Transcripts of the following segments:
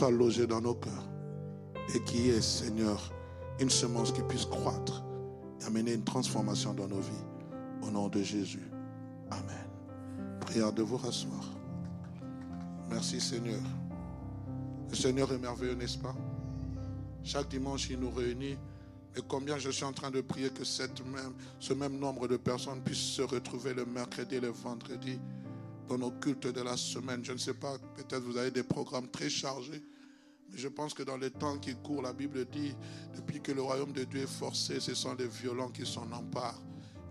soit logée dans nos cœurs et qu'il y ait, Seigneur, une semence qui puisse croître et amener une transformation dans nos vies. Au nom de Jésus. Amen. Prière de vous rasseoir. Merci Seigneur. Le Seigneur est merveilleux, n'est-ce pas? Chaque dimanche, il nous réunit. Et combien je suis en train de prier que ce même nombre de personnes puissent se retrouver le mercredi et le vendredi dans nos cultes de la semaine. Je ne sais pas, peut-être vous avez des programmes très chargés, mais je pense que dans les temps qui courent, la Bible dit, depuis que le royaume de Dieu est forcé, ce sont les violents qui s'en emparent.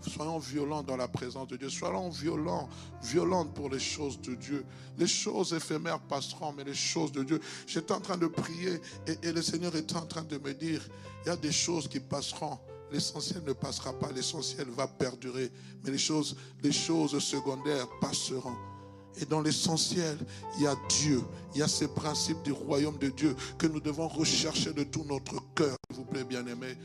Soyons violents dans la présence de Dieu. Soyons violents, violentes pour les choses de Dieu. Les choses éphémères passeront, mais les choses de Dieu. J'étais en train de prier et, et le Seigneur était en train de me dire, il y a des choses qui passeront, L'essentiel ne passera pas, l'essentiel va perdurer, mais les choses, secondaires passeront. Et dans l'essentiel, il y a Dieu, il y a ces principes du royaume de Dieu que nous devons rechercher de tout notre cœur, s'il vous plaît, bien-aimés.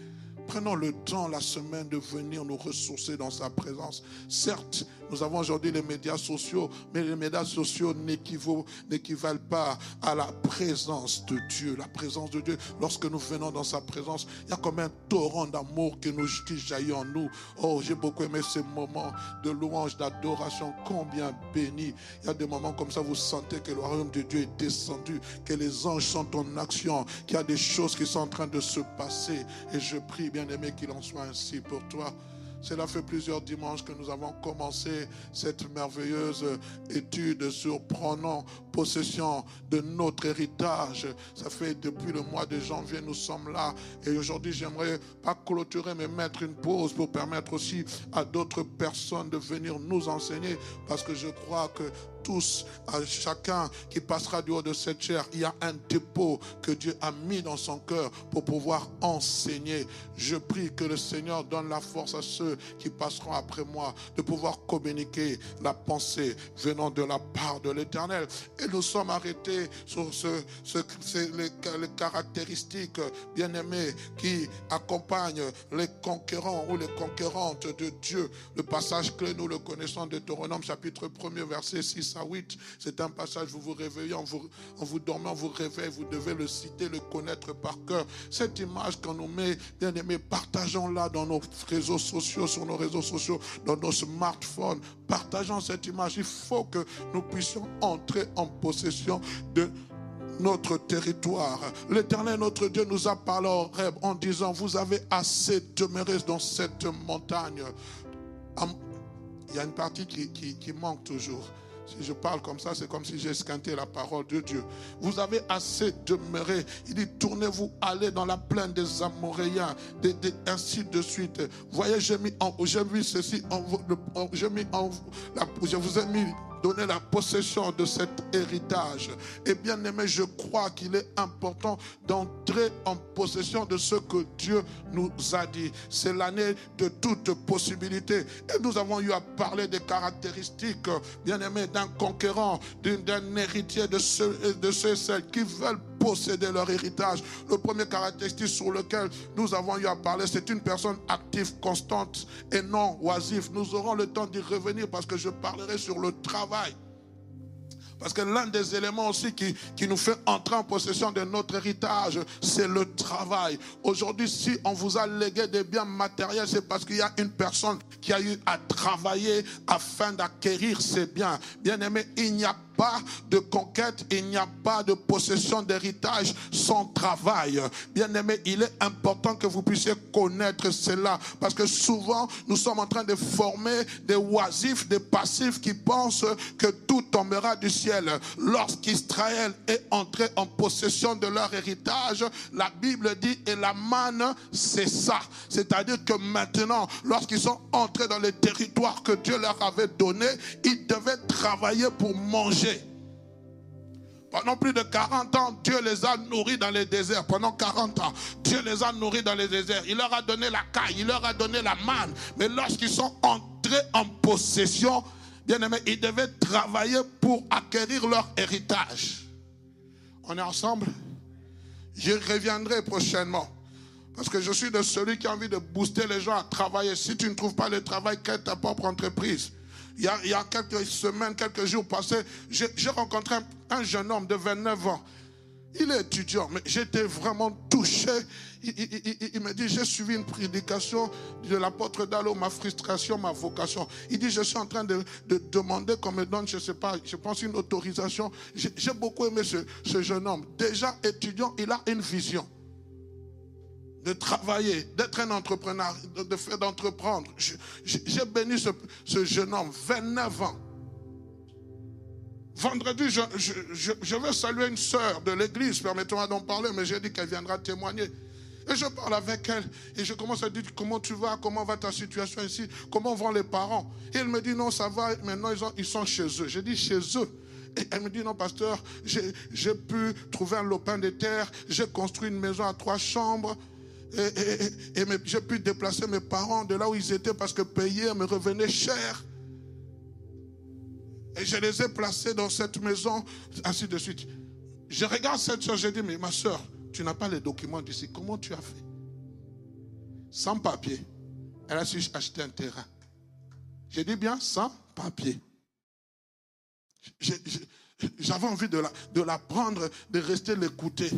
Prenons le temps la semaine de venir nous ressourcer dans sa présence. Certes, nous avons aujourd'hui les médias sociaux, mais les médias sociaux n'équivalent pas à la présence de Dieu. La présence de Dieu, lorsque nous venons dans sa présence, il y a comme un torrent d'amour qui, nous, qui jaillit en nous. Oh, j'ai beaucoup aimé ces moments de louange, d'adoration, combien béni. Il y a des moments comme ça, vous sentez que le royaume de Dieu est descendu, que les anges sont en action, qu'il y a des choses qui sont en train de se passer. Et je prie, bien aimé, qu'il en soit ainsi pour toi. Cela fait plusieurs dimanches que nous avons commencé cette merveilleuse étude sur prenant possession de notre héritage. Ça fait depuis le mois de janvier, nous sommes là. Et aujourd'hui, j'aimerais pas clôturer, mais mettre une pause pour permettre aussi à d'autres personnes de venir nous enseigner. Parce que je crois que tous, à chacun qui passera du haut de cette chair, il y a un dépôt que Dieu a mis dans son cœur pour pouvoir enseigner. Je prie que le Seigneur donne la force à ceux qui passeront après moi de pouvoir communiquer la pensée venant de la part de l'Éternel. Et nous sommes arrêtés sur ce, les, caractéristiques bien aimées qui accompagnent les conquérants ou les conquérantes de Dieu. Le passage clé, nous le connaissons, Deutéronome chapitre 1er, verset 6 8. C'est un passage, vous vous réveillez, en vous, en vous dormant, vous réveillez, vous devez le citer, le connaître par cœur. Cette image qu'on nous met, bien aimé, partageons-la dans nos réseaux sociaux, sur nos réseaux sociaux, dans nos smartphones. Partageons cette image. Il faut que nous puissions entrer en possession de notre territoire. L'Éternel, notre Dieu, nous a parlé en rêve en disant, vous avez assez demeuré dans cette montagne. Il y a une partie qui, qui manque toujours. Si je parle comme ça, c'est comme si j'ai esquinté la parole de Dieu. Vous avez assez demeuré. Il dit, tournez-vous, allez dans la plaine des Amoréens, ainsi de suite. Voyez, j'ai mis, j'ai mis ceci, en, j'ai mis en, je vous ai mis donner la possession de cet héritage. Et bien aimé, je crois qu'il est important d'entrer en possession de ce que Dieu nous a dit. C'est l'année de toute possibilité. Et nous avons eu à parler des caractéristiques, bien aimé, d'un conquérant, d'un héritier de ceux, de ceux et celles qui veulent posséder leur héritage. Le premier caractéristique sur lequel nous avons eu à parler, c'est une personne active, constante et non oisive. Nous aurons le temps d'y revenir parce que je parlerai sur le travail. Parce que l'un des éléments aussi qui, qui nous fait entrer en possession de notre héritage, c'est le travail. Aujourd'hui, si on vous a légué des biens matériels, c'est parce qu'il y a une personne qui a eu à travailler afin d'acquérir ces biens. Bien aimé, il n'y a pas de conquête, il n'y a pas de possession d'héritage sans travail. Bien aimé, il est important que vous puissiez connaître cela parce que souvent nous sommes en train de former des oisifs, des passifs qui pensent que tout tombera du ciel. Lorsqu'Israël est entré en possession de leur héritage, la Bible dit et la manne, c'est ça. C'est-à-dire que maintenant, lorsqu'ils sont entrés dans les territoires que Dieu leur avait donnés, ils devaient travailler pour manger pendant plus de 40 ans, Dieu les a nourris dans les déserts. Pendant 40 ans, Dieu les a nourris dans les déserts. Il leur a donné la caille, il leur a donné la manne. Mais lorsqu'ils sont entrés en possession, bien aimé, ils devaient travailler pour acquérir leur héritage. On est ensemble? Je reviendrai prochainement. Parce que je suis de celui qui a envie de booster les gens à travailler. Si tu ne trouves pas le travail, crée ta propre entreprise? Il y, a, quelques semaines, quelques jours passés, j'ai rencontré un, jeune homme de 29 ans. Il est étudiant, mais j'étais vraiment touché. Il, me dit, j'ai suivi une prédication de l'apôtre Dallo, ma frustration, ma vocation. Il dit, je suis en train de, demander qu'on me donne, je ne sais pas, je pense une autorisation. J'ai beaucoup aimé ce, ce jeune homme. Déjà étudiant, il a une vision de travailler, d'être un entrepreneur, de faire d'entreprendre. J'ai béni ce, jeune homme, 29 ans. Vendredi, je, veux saluer une sœur de l'église, permettez-moi d'en parler, mais j'ai dit qu'elle viendra témoigner. Et je parle avec elle et je commence à dire comment tu vas, comment va ta situation ici, comment vont les parents? Et elle me dit non, ça va, maintenant ils, ils sont chez eux. J'ai dit chez eux. Et elle me dit non, pasteur, j'ai pu trouver un lopin de terre, j'ai construit une maison à trois chambres et, j'ai pu déplacer mes parents de là où ils étaient parce que payer me revenait cher. Et je les ai placés dans cette maison, ainsi de suite. Je regarde cette soeur, je dis, mais ma soeur, tu n'as pas les documents d'ici. Comment tu as fait? Sans papier. Elle a su acheter un terrain. J'ai dit bien, sans papier. J'avais envie de de la prendre, de rester l'écouter.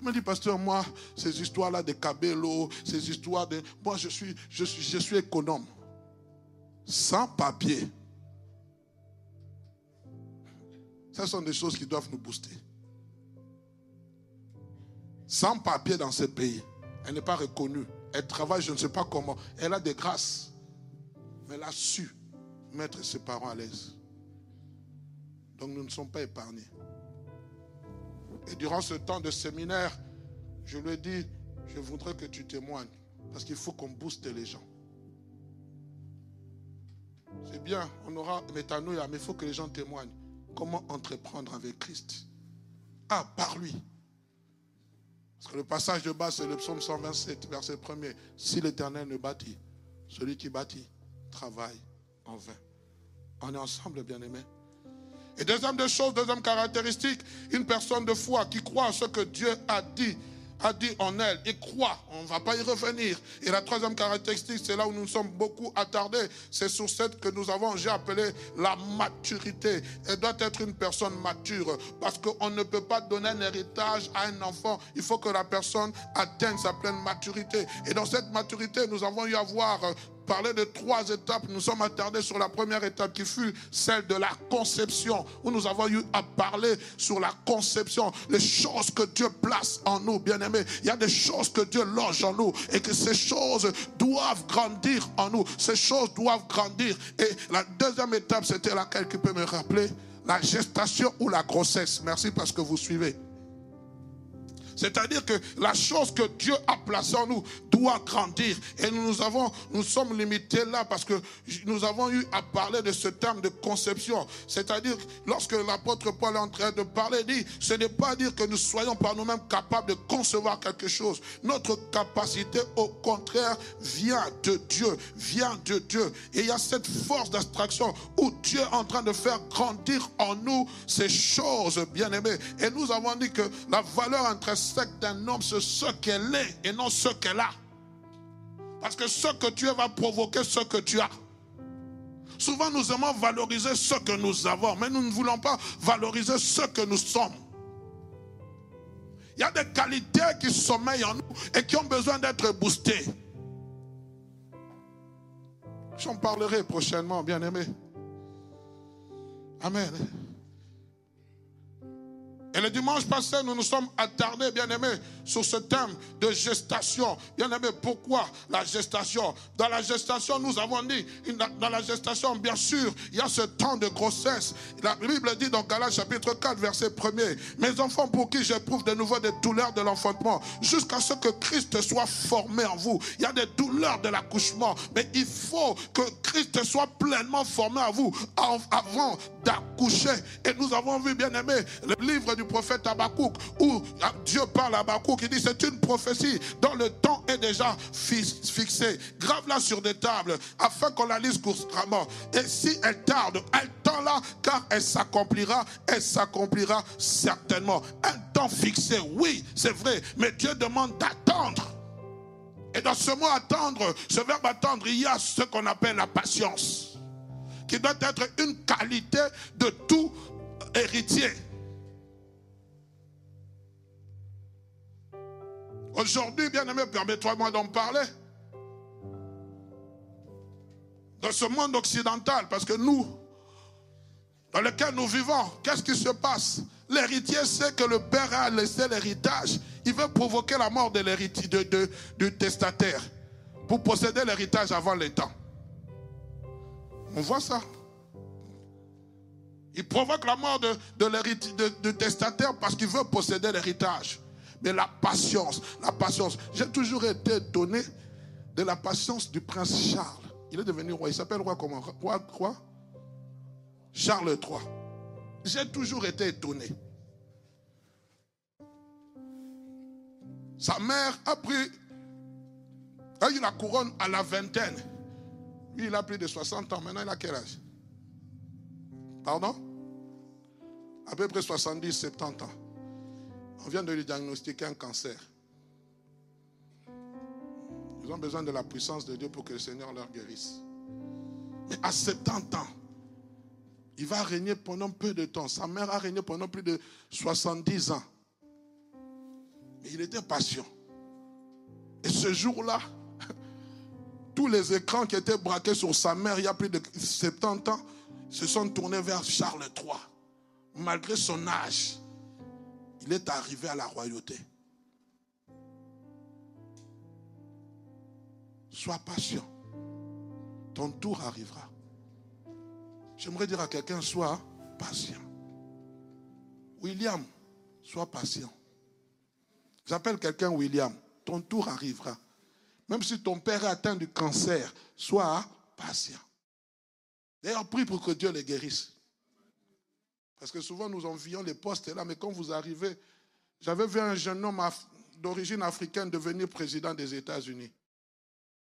Il m'a dit, pasteur, moi, ces histoires-là de Cabello, ces histoires de... Moi, je suis, je suis, je suis économe. Sans papier. Ce sont des choses qui doivent nous booster. Sans papier dans ce pays. Elle n'est pas reconnue. Elle travaille, je ne sais pas comment. Elle a des grâces. Mais elle a su mettre ses parents à l'aise. Donc nous ne sommes pas épargnés. Et durant ce temps de séminaire, je lui ai dit, je voudrais que tu témoignes. Parce qu'il faut qu'on booste les gens. C'est bien, on aura métanoïa, mais il faut que les gens témoignent. Comment entreprendre avec Christ? Ah, par lui. Parce que le passage de base, c'est le psaume 127, verset 1er. Si l'Éternel ne bâtit, celui qui bâtit travaille en vain. On est ensemble, bien-aimés. Et deuxième des choses, deuxième caractéristique, une personne de foi qui croit à ce que Dieu a dit a dit en elle et croit. On ne va pas y revenir. Et la troisième caractéristique, c'est là où nous sommes beaucoup attardés. C'est sur cette que nous avons, j'ai appelé la maturité. Elle doit être une personne mature parce qu'on ne peut pas donner un héritage à un enfant. Il faut que la personne atteigne sa pleine maturité. Et dans cette maturité, nous avons eu à voir parler de trois étapes. Nous sommes attardés sur la première étape qui fut celle de la conception, où nous avons eu à parler sur la conception, les choses que Dieu place en nous, bien-aimés. Il y a des choses que Dieu loge en nous et que ces choses doivent grandir en nous. Ces choses doivent grandir. Et la deuxième étape, c'était laquelle qui peut me rappeler? La gestation ou la grossesse. Merci parce que vous suivez. C'est-à-dire que la chose que Dieu a placée en nous doit grandir. Et nous avons, nous sommes limités là parce que nous avons eu à parler de ce terme de conception. C'est-à-dire, lorsque l'apôtre Paul est en train de parler, dit, ce n'est pas dire que nous soyons par nous-mêmes capables de concevoir quelque chose. Notre capacité, au contraire, vient de Dieu, vient de Dieu. Et il y a cette force d'abstraction où Dieu est en train de faire grandir en nous ces choses, bien-aimées. Et nous avons dit que la valeur intrinsèque d'un homme, c'est ce qu'elle est et non ce qu'elle a. Parce que ce que tu es va provoquer ce que tu as. Souvent, nous aimons valoriser ce que nous avons, mais nous ne voulons pas valoriser ce que nous sommes. Il y a des qualités qui sommeillent en nous et qui ont besoin d'être boostées. J'en parlerai prochainement, bien aimé. Amen. Et le dimanche passé, nous nous sommes attardés, bien aimés, sur ce thème de gestation. Bien aimés, pourquoi la gestation? Dans la gestation, nous avons dit, dans la gestation, bien sûr, il y a ce temps de grossesse. La Bible dit dans Galates chapitre 4, verset 1er, Mes enfants pour qui j'éprouve de nouveau des douleurs de l'enfantement, jusqu'à ce que Christ soit formé en vous. Il y a des douleurs de l'accouchement, mais il faut que Christ soit pleinement formé en vous avant d'accoucher. Et nous avons vu, bien aimés, le livre du prophète Habakkuk, où Dieu parle à Habakkuk, il dit c'est une prophétie dont le temps est déjà fixé. Grave-la sur des tables afin qu'on la lise couramment. Et si elle tarde, elle tend là, car elle s'accomplira, elle s'accomplira certainement. Un temps fixé, oui, c'est vrai, mais Dieu demande d'attendre. Et dans ce mot attendre, ce verbe attendre, il y a ce qu'on appelle la patience, qui doit être une qualité de tout héritier. Aujourd'hui, bien aimé, permets-moi d'en parler. Dans ce monde occidental, parce que nous, dans lequel nous vivons, qu'est-ce qui se passe? L'héritier sait que le père a laissé l'héritage. Il veut provoquer la mort de l'héritier, de, du testataire pour posséder l'héritage avant le temps. On voit ça. Il provoque la mort de, de, du testataire parce qu'il veut posséder l'héritage. Mais la patience, la patience. J'ai toujours été étonné de la patience du prince Charles. Il est devenu roi. Il s'appelle roi comment Roi, roi Charles III. J'ai toujours été étonné. Sa mère a pris, a eu la couronne à la vingtaine. Lui, il a plus de 60 ans. Maintenant, il a quel âge Pardon À peu près 70, 70 ans. On vient de lui diagnostiquer un cancer. Ils ont besoin de la puissance de Dieu pour que le Seigneur leur guérisse. Mais à 70 ans, il va régner pendant peu de temps. Sa mère a régné pendant plus de 70 ans. Mais il était patient. Et ce jour-là, tous les écrans qui étaient braqués sur sa mère il y a plus de 70 ans se sont tournés vers Charles III, malgré son âge il est arrivé à la royauté. Sois patient. Ton tour arrivera. J'aimerais dire à quelqu'un, sois patient. William, sois patient. J'appelle quelqu'un William. Ton tour arrivera. Même si ton père est atteint du cancer, sois patient. D'ailleurs, prie pour que Dieu le guérisse. Parce que souvent nous envions les postes là, mais quand vous arrivez, j'avais vu un jeune homme d'origine africaine devenir président des États-Unis.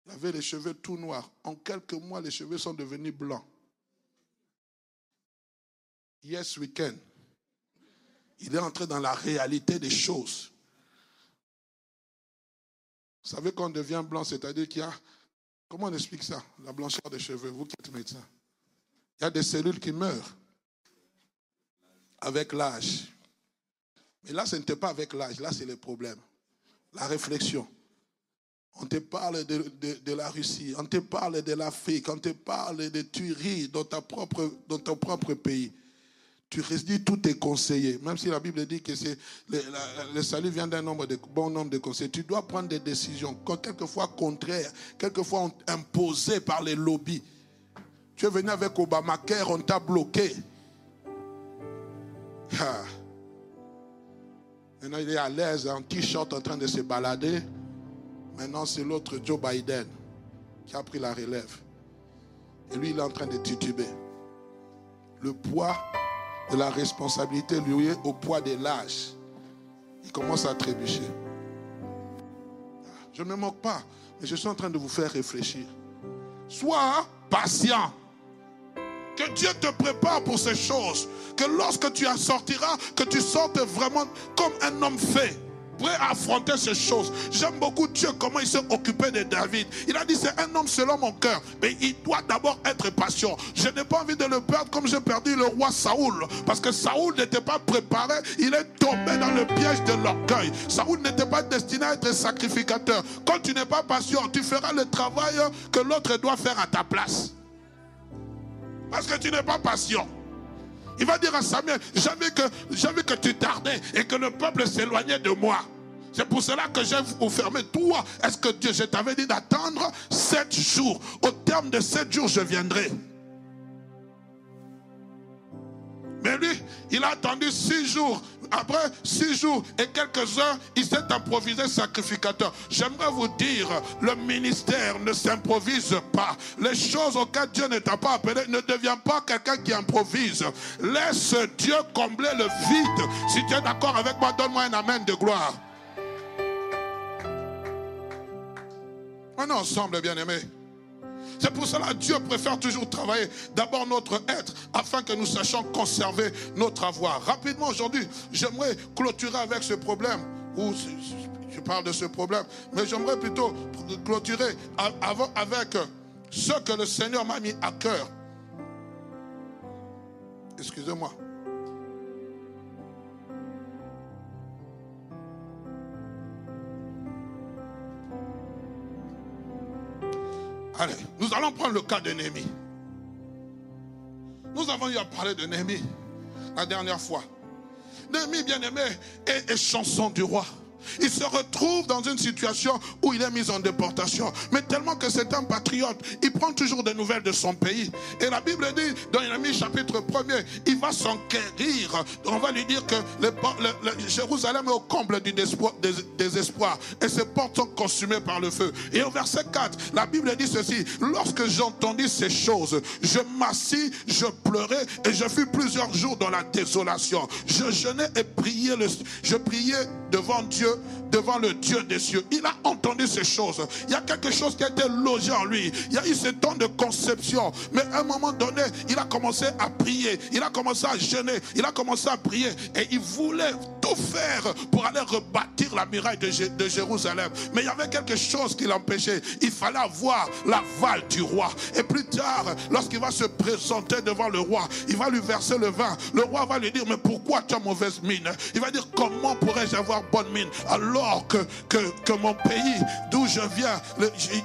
Il avait les cheveux tout noirs. En quelques mois, les cheveux sont devenus blancs. Yes, weekend. Il est entré dans la réalité des choses. Vous savez qu'on devient blanc, c'est-à-dire qu'il y a. Comment on explique ça? La blancheur des cheveux, vous qui êtes médecin. Il y a des cellules qui meurent avec l'âge. Mais là, ce n'était pas avec l'âge, là, c'est le problème. La réflexion. On te parle de, la Russie, on te parle de l'Afrique, on te parle de tueries dans, ta propre, dans ton propre pays. Tu dis tout est conseillé. Même si la Bible dit que le, salut vient d'un nombre de bon nombre de conseils. Tu dois prendre des décisions, quelquefois contraires, quelquefois imposées par les lobbies. Tu es venu avec Obamacare, on t'a bloqué. Maintenant, il est à l'aise en t-shirt en train de se balader. Maintenant, c'est l'autre Joe Biden qui a pris la relève. Et lui, il est en train de tituber. Le poids de la responsabilité lui est au poids de l'âge. Il commence à trébucher. Je ne me moque pas, mais je suis en train de vous faire réfléchir. Sois patient. Que Dieu te prépare pour ces choses. Que lorsque tu en sortiras, que tu sortes vraiment comme un homme fait prêt à affronter ces choses. J'aime beaucoup Dieu, comment il s'est occupé de David. Il a dit, c'est un homme selon mon cœur, mais il doit d'abord être patient. Je n'ai pas envie de le perdre comme j'ai perdu le roi Saoul, parce que Saoul n'était pas préparé, il est tombé dans le piège de l'orgueil. Saoul n'était pas destiné à être sacrificateur. Quand tu n'es pas patient, tu feras le travail que l'autre doit faire à ta place. Parce que tu n'es pas patient. Il va dire à Samuel, j'avais que, que tu tardais et que le peuple s'éloignait de moi. C'est pour cela que j'ai vous fermé. Toi, est-ce que Dieu, je t'avais dit d'attendre sept jours. Au terme de sept jours, je viendrai. Mais lui, il a attendu six jours. Après six jours et quelques heures, il s'est improvisé sacrificateur. J'aimerais vous dire, le ministère ne s'improvise pas. Les choses auxquelles Dieu ne t'a pas appelé, ne deviens pas quelqu'un qui improvise. Laisse Dieu combler le vide. Si tu es d'accord avec moi, donne-moi un amen de gloire. On est ensemble, bien-aimés. C'est pour cela que Dieu préfère toujours travailler d'abord notre être afin que nous sachions conserver notre avoir. Rapidement aujourd'hui, j'aimerais clôturer avec ce problème. Ou je parle de ce problème, mais j'aimerais plutôt clôturer avec ce que le Seigneur m'a mis à cœur. Excusez-moi. Allez, nous allons prendre le cas de Néhémie. Nous avons eu à parler de Néhémie la dernière fois. Néhémie, bien-aimé, est chanson du roi. Il se retrouve dans une situation où il est mis en déportation. Mais tellement que c'est un patriote, il prend toujours des nouvelles de son pays. Et la Bible dit, dans Jérémie chapitre 1er, il va s'enquérir. On va lui dire que le, Jérusalem est au comble du désespoir. Et ses portes sont consumées par le feu. Et au verset 4, la Bible dit ceci. Lorsque j'entendis ces choses, je m'assis, je pleurais et je fus plusieurs jours dans la désolation. Je jeûnais et priais, je priais devant Dieu devant le Dieu des cieux. Il a entendu ces choses. Il y a quelque chose qui a été logé en lui. Il y a eu ce temps de conception. Mais à un moment donné, il a commencé à prier. Il a commencé à jeûner. Il a commencé à prier. Et il voulait tout faire pour aller rebâtir la muraille de, de Jérusalem. Mais il y avait quelque chose qui l'empêchait. Il fallait avoir l'aval du roi. Et plus tard, lorsqu'il va se présenter devant le roi, il va lui verser le vin. Le roi va lui dire, mais pourquoi tu as mauvaise mine? Il va dire, comment pourrais-je avoir bonne mine? Alors que, mon pays d'où je viens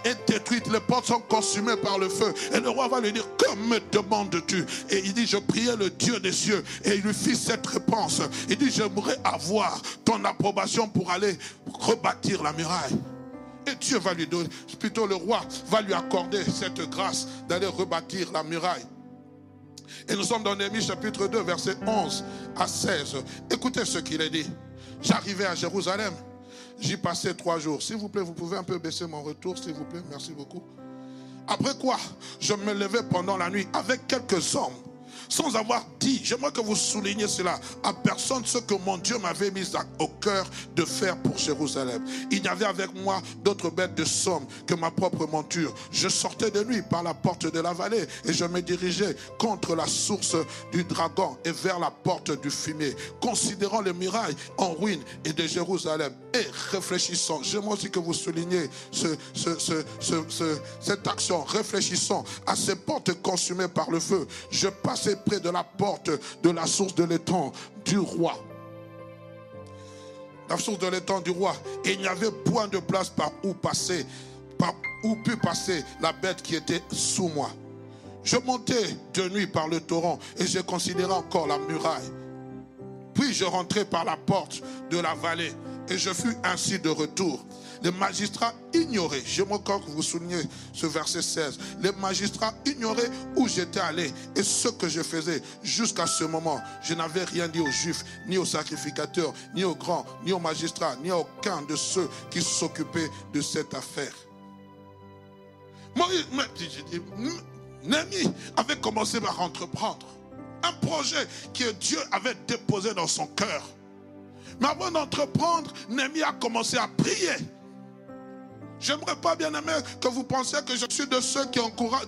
est détruit, les portes sont consumées par le feu. Et le roi va lui dire, que me demandes-tu? Et il dit, je priais le Dieu des cieux. Et il lui fit cette réponse. Il dit, j'aimerais avoir ton approbation pour aller rebâtir la muraille. Et Dieu va lui donner, plutôt le roi va lui accorder cette grâce d'aller rebâtir la muraille. Et nous sommes dans Néhémie chapitre 2, verset 11 à 16. Écoutez ce qu'il est dit. J'arrivais à Jérusalem. J'y passais trois jours. S'il vous plaît, vous pouvez un peu baisser mon retour, s'il vous plaît. Merci beaucoup. Après quoi, je me levais pendant la nuit avec quelques hommes sans avoir dit, j'aimerais que vous souligniez cela, à personne ce que mon Dieu m'avait mis au cœur de faire pour Jérusalem. Il y avait avec moi d'autres bêtes de somme que ma propre monture. Je sortais de nuit par la porte de la vallée et je me dirigeais contre la source du dragon et vers la porte du fumier, considérant les murailles en ruine et de Jérusalem et réfléchissant. J'aimerais aussi que vous souligniez ce, cette action, réfléchissant à ces portes consumées par le feu. Je passais près de la porte de la source de l'étang du roi. La source de l'étang du roi. Et il n'y avait point de place par où passer, par où put passer la bête qui était sous moi. Je montais de nuit par le torrent et je considérais encore la muraille. Puis je rentrais par la porte de la vallée et je fus ainsi de retour. Les magistrats ignoraient, j'aime encore que vous souligniez ce verset 16, les magistrats ignoraient où j'étais allé et ce que je faisais. Jusqu'à ce moment, je n'avais rien dit aux juifs, ni aux sacrificateurs, ni aux grands, ni aux magistrats, ni à aucun de ceux qui s'occupaient de cette affaire. Némi avait commencé par entreprendre un projet que Dieu avait déposé dans son cœur. Mais avant d'entreprendre, Némi a commencé à prier. J'aimerais pas, bien aimé, que vous pensiez que je suis de ceux qui,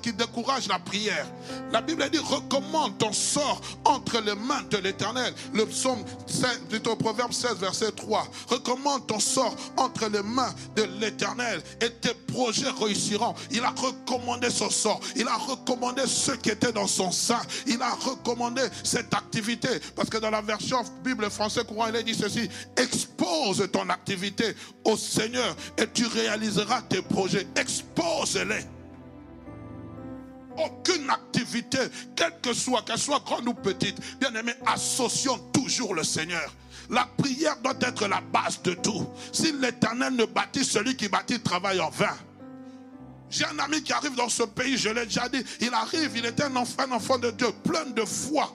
qui découragent la prière. La Bible dit recommande ton sort entre les mains de l'éternel. Le psaume 16, plutôt proverbe 16, verset 3. Recommande ton sort entre les mains de l'éternel et tes projets réussiront. Il a recommandé son sort. Il a recommandé ceux qui étaient dans son sein. Il a recommandé cette activité. Parce que dans la version Bible français courant, il est dit ceci. Expose ton activité au Seigneur et tu réaliseras tes projets, expose-les. Aucune activité, quelle que soit, qu'elle soit grande ou petite, bien aimé, associons toujours le Seigneur. La prière doit être la base de tout. Si l'éternel ne bâtit, celui qui bâtit travaille en vain. J'ai un ami qui arrive dans ce pays, je l'ai déjà dit. Il arrive, il était un enfant, un enfant de Dieu, plein de foi.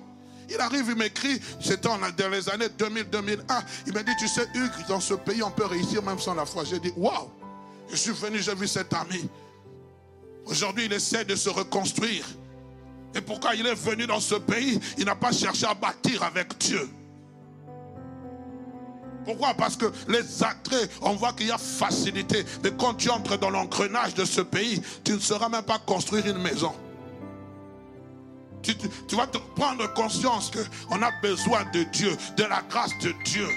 Il arrive, il m'écrit, c'était dans les années 2000-2001. Il m'a dit, tu sais, Hugues, dans ce pays, on peut réussir même sans la foi. J'ai dit, waouh! Je suis venu, j'ai vu cet ami. Aujourd'hui, il essaie de se reconstruire. Et pourquoi il est venu dans ce pays? Il n'a pas cherché à bâtir avec Dieu. Pourquoi? Parce que les attraits, on voit qu'il y a facilité. Mais quand tu entres dans l'engrenage de ce pays, tu ne sauras même pas construire une maison. Tu, vas te prendre conscience qu'on a besoin de Dieu, de la grâce de Dieu.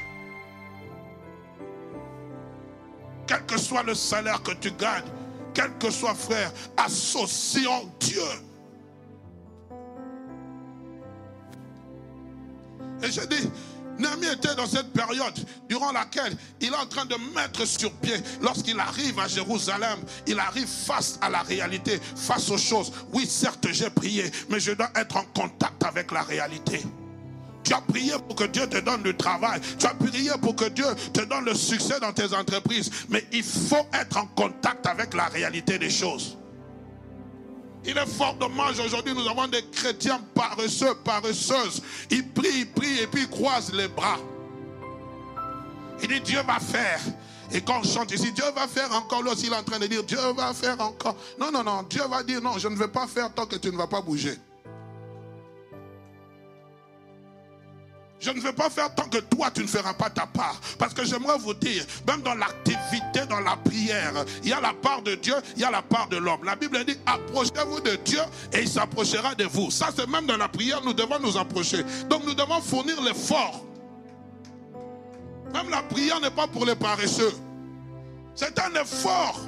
Quel que soit le salaire que tu gagnes, quel que soit frère, associons Dieu. Et je dis, Némi était dans cette période durant laquelle il est en train de mettre sur pied. Lorsqu'il arrive à Jérusalem, il arrive face à la réalité, face aux choses. Oui, certes, j'ai prié, mais je dois être en contact avec la réalité. Tu as prié pour que Dieu te donne du travail. Tu as prié pour que Dieu te donne le succès dans tes entreprises. Mais il faut être en contact avec la réalité des choses. Il est fort dommage aujourd'hui, nous avons des chrétiens paresseux, paresseuses. Ils prient, ils prient et puis ils croisent les bras. Il dit Dieu va faire. Et quand on chante ici, Dieu va faire encore, là il est en train de dire Dieu va faire encore. Non, non, non, Dieu va dire non, je ne vais pas faire tant que tu ne vas pas bouger. Je ne veux pas faire tant que toi, tu ne feras pas ta part. Parce que j'aimerais vous dire, même dans l'activité, dans la prière, il y a la part de Dieu, il y a la part de l'homme. La Bible dit, approchez-vous de Dieu et il s'approchera de vous. Ça, c'est même dans la prière, nous devons nous approcher. Donc nous devons fournir l'effort. Même la prière n'est pas pour les paresseux. C'est un effort.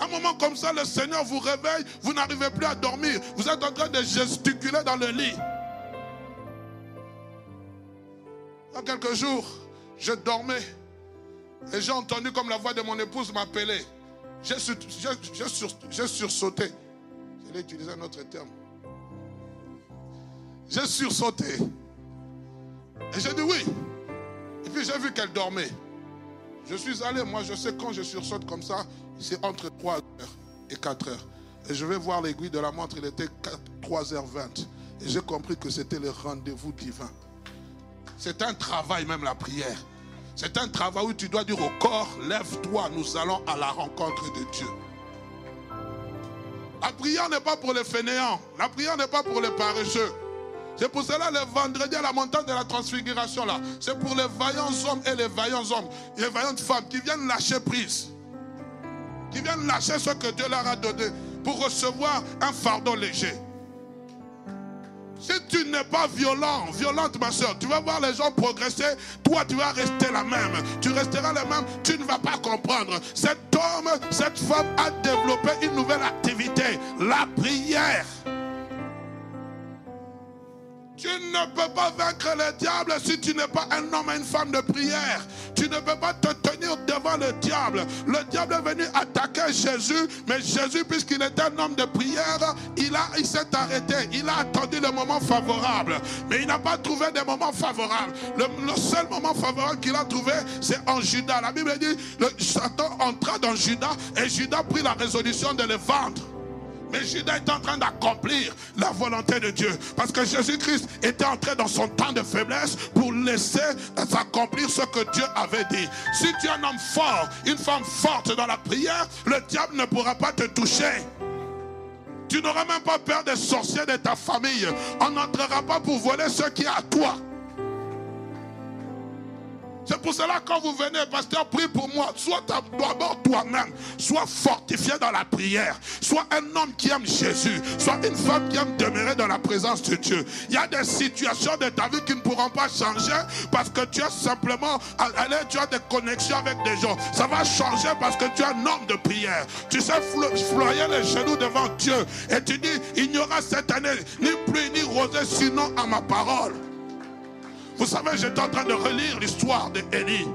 Un moment comme ça, le Seigneur vous réveille, vous n'arrivez plus à dormir. Vous êtes en train de gesticuler dans le lit. Il quelques jours, je dormais et j'ai entendu comme la voix de mon épouse m'appeler. J'ai sursauté. Je l'ai utilisé un autre terme. J'ai sursauté. Et j'ai dit oui. Et puis j'ai vu qu'elle dormait. Je suis allé, moi je sais quand je sursaute comme ça, c'est entre 3h et 4h. Et je vais voir l'aiguille de la montre, il était 3h20. Et j'ai compris que c'était le rendez-vous divin. C'est un travail même la prière. C'est un travail où tu dois dire au corps, lève-toi, nous allons à la rencontre de Dieu. La prière n'est pas pour les fainéants. La prière n'est pas pour les paresseux. C'est pour cela le vendredi à la montagne de la transfiguration là. C'est pour les vaillants hommes et les vaillants hommes, les vaillantes femmes qui viennent lâcher prise. Qui viennent lâcher ce que Dieu leur a donné pour recevoir un fardeau léger. Si tu n'es pas violent, violente ma soeur, tu vas voir les gens progresser, toi tu vas rester la même. Tu resteras la même, tu ne vas pas comprendre. Cet homme, cette femme a développé une nouvelle activité, la prière. Tu ne peux pas vaincre le diable si tu n'es pas un homme et une femme de prière. Tu ne peux pas te tenir devant le diable. Le diable est venu attaquer Jésus, mais Jésus, puisqu'il était un homme de prière, il, il s'est arrêté. Il a attendu le moment favorable. Mais il n'a pas trouvé de moment favorable. Le, seul moment favorable qu'il a trouvé, c'est en Judas. La Bible dit, le, Satan entra dans Judas et Judas prit la résolution de le vendre. Mais Judas est en train d'accomplir la volonté de Dieu. Parce que Jésus-Christ était entré dans son temps de faiblesse pour laisser s'accomplir ce que Dieu avait dit. Si tu es un homme fort, une femme forte dans la prière, le diable ne pourra pas te toucher. Tu n'auras même pas peur des sorciers de ta famille. On n'entrera pas pour voler ce qui est à toi. C'est pour cela quand vous venez, pasteur, prie pour moi. Sois d'abord toi-même. Sois fortifié dans la prière. Sois un homme qui aime Jésus. Sois une femme qui aime demeurer dans la présence de Dieu. Il y a des situations de ta vie qui ne pourront pas changer parce que tu as simplement, allez, tu as des connexions avec des gens. Ça va changer parce que tu es un homme de prière. Tu sais floyer les genoux devant Dieu. Et tu dis, il n'y aura cette année ni pluie ni rosée sinon à ma parole. Vous savez, j'étais en train de relire l'histoire d'Élie.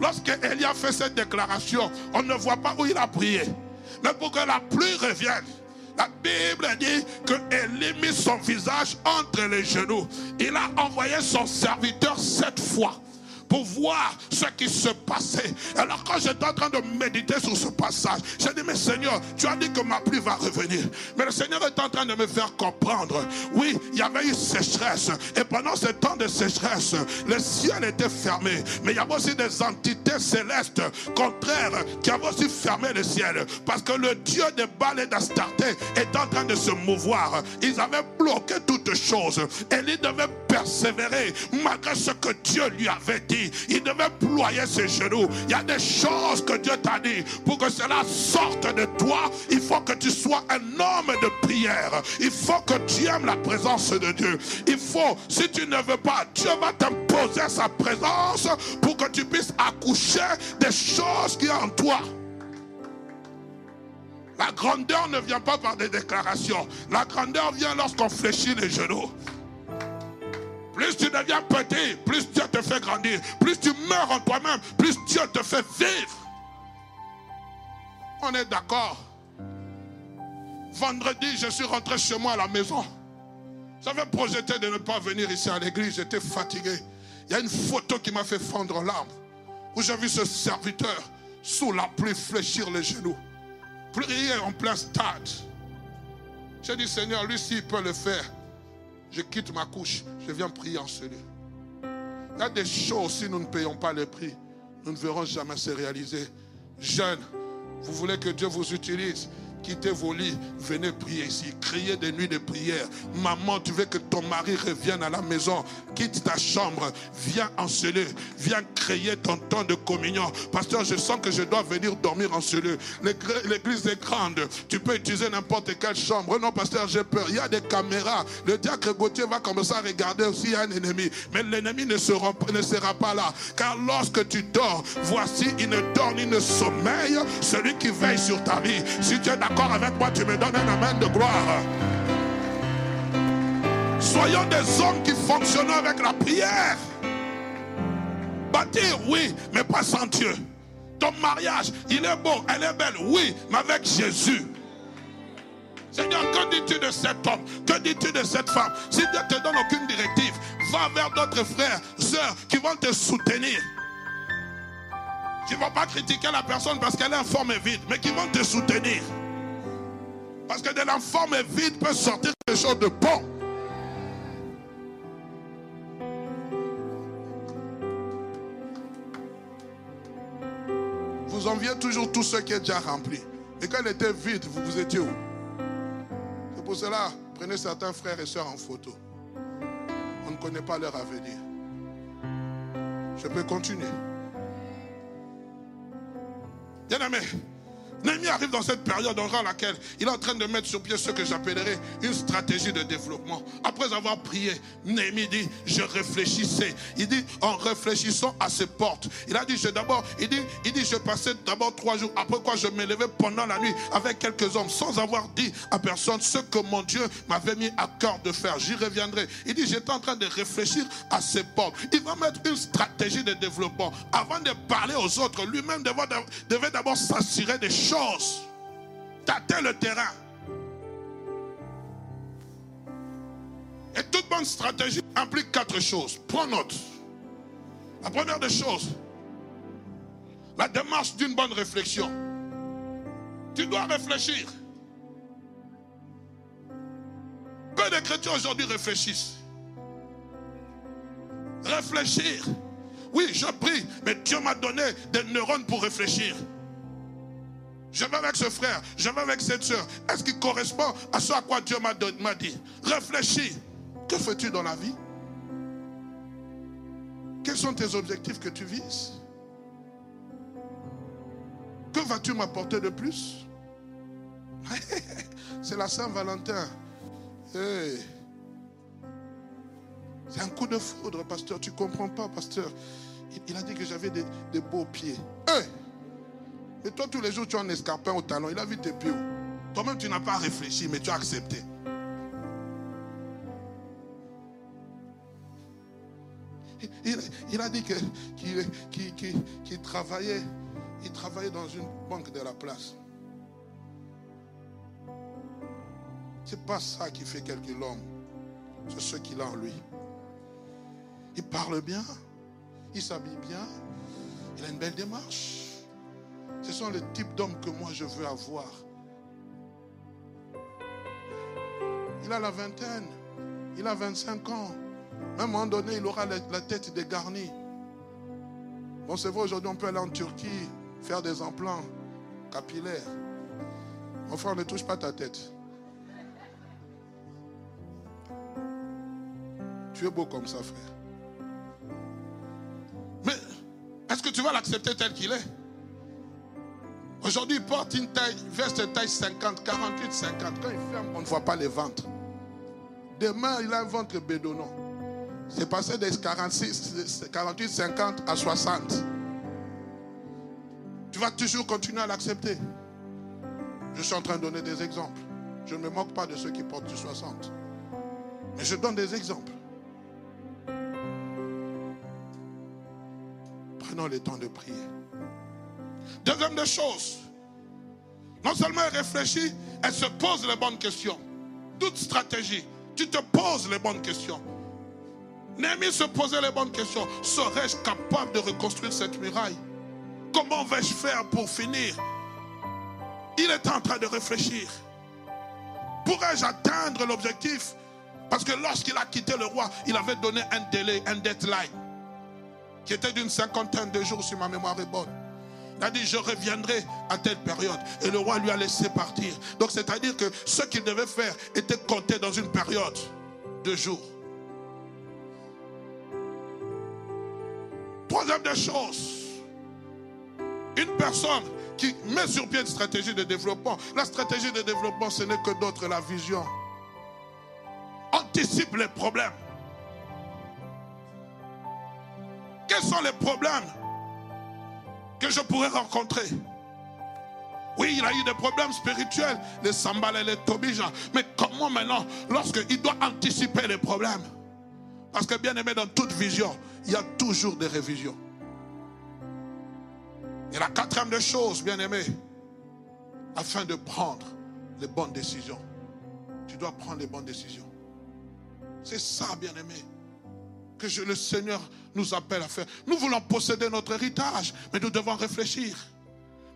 Lorsque Élie a fait cette déclaration, on ne voit pas où il a prié. Mais pour que la pluie revienne, la Bible dit que Élie mit son visage entre les genoux. Il a envoyé son serviteur sept fois pour voir ce qui se passait. Alors quand j'étais en train de méditer sur ce passage, j'ai dit, mais Seigneur, tu as dit que ma pluie va revenir. Mais le Seigneur est en train de me faire comprendre. Oui, il y avait eu sécheresse. Et pendant ce temps de sécheresse, le ciel était fermé. Mais il y avait aussi des entités célestes contraires qui avaient aussi fermé le ciel. Parce que le Dieu de Baal et d'Astarté est en train de se mouvoir. Ils avaient bloqué toutes choses. Et il devait persévérer malgré ce que Dieu lui avait dit. Il devait ployer ses genoux. Il y a des choses que Dieu t'a dit. Pour que cela sorte de toi, il faut que tu sois un homme de prière. Il faut que tu aimes la présence de Dieu. Il faut, si tu ne veux pas, Dieu va t'imposer sa présence pour que tu puisses accoucher des choses qui sont en toi. La grandeur ne vient pas par des déclarations. La grandeur vient lorsqu'on fléchit les genoux. Plus tu deviens petit, plus Dieu te fait grandir. Plus tu meurs en toi-même, plus Dieu te fait vivre. On est d'accord. Vendredi, je suis rentré chez moi à la maison. J'avais projeté de ne pas venir ici à l'église. J'étais fatigué. Il y a une photo qui m'a fait fondre l'âme. Où j'ai vu ce serviteur sous la pluie fléchir les genoux. Prier en plein stade. J'ai dit, Seigneur, lui, s'il peut le faire, je quitte ma couche, je viens prier en celui. Il y a des choses, si nous ne payons pas le prix, nous ne verrons jamais se réaliser. Jeunes, vous voulez que Dieu vous utilise quittez vos lits, venez prier ici, criez des nuits de prière. Maman, tu veux que ton mari revienne à la maison, quitte ta chambre, viens en cellule, viens créer ton temps de communion. Pasteur, je sens que je dois venir dormir en cellule. L'église est grande, tu peux utiliser n'importe quelle chambre. Non, pasteur, j'ai peur. Il y a des caméras. Le diacre Gauthier va commencer à regarder aussi un ennemi. Mais l'ennemi ne sera, pas là. Car lorsque tu dors, voici, il ne dort ni ne sommeille celui qui veille sur ta vie. Si tu es avec moi, tu me donnes un amen de gloire. Soyons des hommes qui fonctionnent avec la prière. Bâtir, oui, mais pas sans Dieu. Ton mariage, il est beau, elle est belle, oui, mais avec Jésus. Seigneur, que dis-tu de cet homme? Que dis-tu de cette femme? Si Dieu te donne aucune directive, va vers d'autres frères, sœurs qui vont te soutenir. Qui ne vont pas critiquer la personne parce qu'elle est en forme vide, mais qui vont te soutenir. Parce que de la forme vide peut sortir quelque chose de bon. Vous enviez toujours tout ce qui est déjà rempli. Et quand il était vide, vous, vous étiez où? C'est pour cela, prenez certains frères et sœurs en photo. On ne connaît pas leur avenir. Je peux continuer. Bien aimé, Néhémie arrive dans cette période dans laquelle il est en train de mettre sur pied ce que j'appellerais une stratégie de développement. Après avoir prié, Néhémie dit, je réfléchissais. Il dit, en réfléchissant à ses portes. Il a dit, je d'abord, il dit, il dit, je passais d'abord trois jours. Après quoi, je me levais pendant la nuit avec quelques hommes sans avoir dit à personne ce que mon Dieu m'avait mis à cœur de faire. J'y reviendrai. Il dit, j'étais en train de réfléchir à ses portes. Il va mettre une stratégie de développement. Avant de parler aux autres, lui-même devait d'abord s'assurer des choses Tâter le terrain. Et toute bonne stratégie implique quatre choses. Prends note. La première des choses, la démarche d'une bonne réflexion. Tu dois réfléchir. Peu de chrétiens aujourd'hui réfléchissent. Réfléchir. Oui, je prie, mais Dieu m'a donné des neurones pour réfléchir. Je vais avec ce frère, je vais avec cette soeur. Est-ce qu'il correspond à ce à quoi Dieu m'a dit? Réfléchis. Que fais-tu dans la vie? Quels sont tes objectifs que tu vises? Que vas-tu m'apporter de plus? C'est la Saint-Valentin. C'est un coup de foudre, pasteur. Tu comprends pas, pasteur. Il, a dit que j'avais des, beaux pieds. Et toi, tous les jours, tu as un escarpin au talon. Il a vu tes pieds. Toi-même, tu n'as pas réfléchi, mais tu as accepté. Il, a dit qu'il travaillait, il travaillait dans une banque de la place. C'est pas ça qui fait quelque l'homme. C'est ce qu'il a en lui. Il parle bien, il s'habille bien, il a une belle démarche. Ce sont les types d'hommes que moi je veux avoir. Il a la vingtaine, il a 25 ans. À un moment donné, il aura la tête dégarnie. Bon, c'est vrai, aujourd'hui, on peut aller en Turquie, faire des implants capillaires. Enfin, ne touche pas ta tête. Tu es beau comme ça, frère. Mais est-ce que tu vas l'accepter tel qu'il est? Aujourd'hui, il porte une taille, veste taille 50, 48, 50. Quand il ferme, on ne voit pas les ventres. Demain, il a un ventre bédonnant. C'est passé des 46, 48, 50 à 60. Tu vas toujours continuer à l'accepter. Je suis en train de donner des exemples. Je ne me moque pas de ceux qui portent du 60. Mais je donne des exemples. Prenons le temps de prier. Deuxième des choses, non seulement elle réfléchit, elle se pose les bonnes questions. Toute stratégie, tu te poses les bonnes questions. Néhémie se posait les bonnes questions. Serais-je capable de reconstruire cette muraille? Comment vais-je faire pour finir? Il est en train de réfléchir. Pourrais-je atteindre l'objectif? Parce que lorsqu'il a quitté le roi, il avait donné un délai, un deadline, qui était d'une cinquantaine de jours, si ma mémoire est bonne. Il a dit, je reviendrai à telle période. Et le roi lui a laissé partir. Donc c'est-à-dire que ce qu'il devait faire était compté dans une période de jours. Troisième des choses, une personne qui met sur pied une stratégie de développement. La stratégie de développement, ce n'est que d'autre, la vision. Anticipe les problèmes. Quels sont les problèmes je pourrais rencontrer. Oui, il a eu des problèmes spirituels, les sambal et les tobija. Mais comment maintenant, lorsqu'il doit anticiper les problèmes? Parce que bien aimé, dans toute vision, il y a toujours des révisions. Et la quatrième des choses, bien aimé, afin de prendre les bonnes décisions, tu dois prendre les bonnes décisions. C'est ça, bien aimé que le Seigneur nous appelle à faire. Nous voulons posséder notre héritage, mais nous devons réfléchir.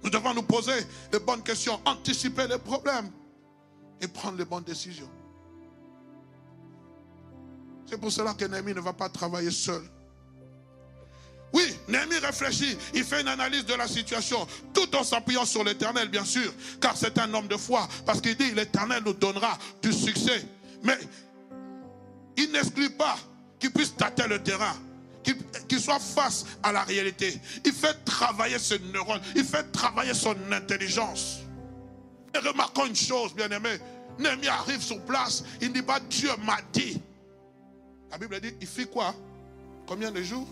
Nous devons nous poser les bonnes questions, anticiper les problèmes et prendre les bonnes décisions. C'est pour cela que Néhémie ne va pas travailler seul. Oui, Néhémie réfléchit, il fait une analyse de la situation, tout en s'appuyant sur l'éternel, bien sûr, car c'est un homme de foi, parce qu'il dit l'éternel nous donnera du succès. Mais il n'exclut pas qu'il puisse tâter le terrain. qu'il soit face à la réalité. Il fait travailler ses neurones. Il fait travailler son intelligence. Et remarquons une chose, bien aimé. Némi arrive sur place. Il ne dit pas Dieu m'a dit. La Bible dit il fait quoi? Combien de jours?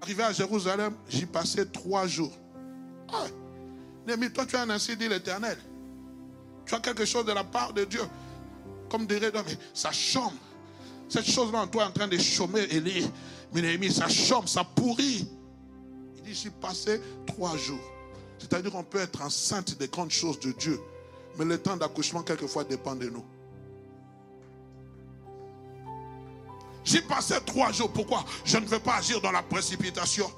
Arrivé à Jérusalem, j'y passais trois jours. Ah, Némi, toi tu as un ainsi dit l'Éternel. Tu as quelque chose de la part de Dieu. Comme dirait, mais ça chôme. Cette chose-là en toi est en train de chômer, Élie. Mais ça chôme, ça pourrit. Il dit, j'y passé trois jours. C'est-à-dire qu'on peut être enceinte des grandes choses de Dieu. Mais le temps d'accouchement, quelquefois, dépend de nous. J'y passé trois jours. Pourquoi? Je ne veux pas agir dans la précipitation.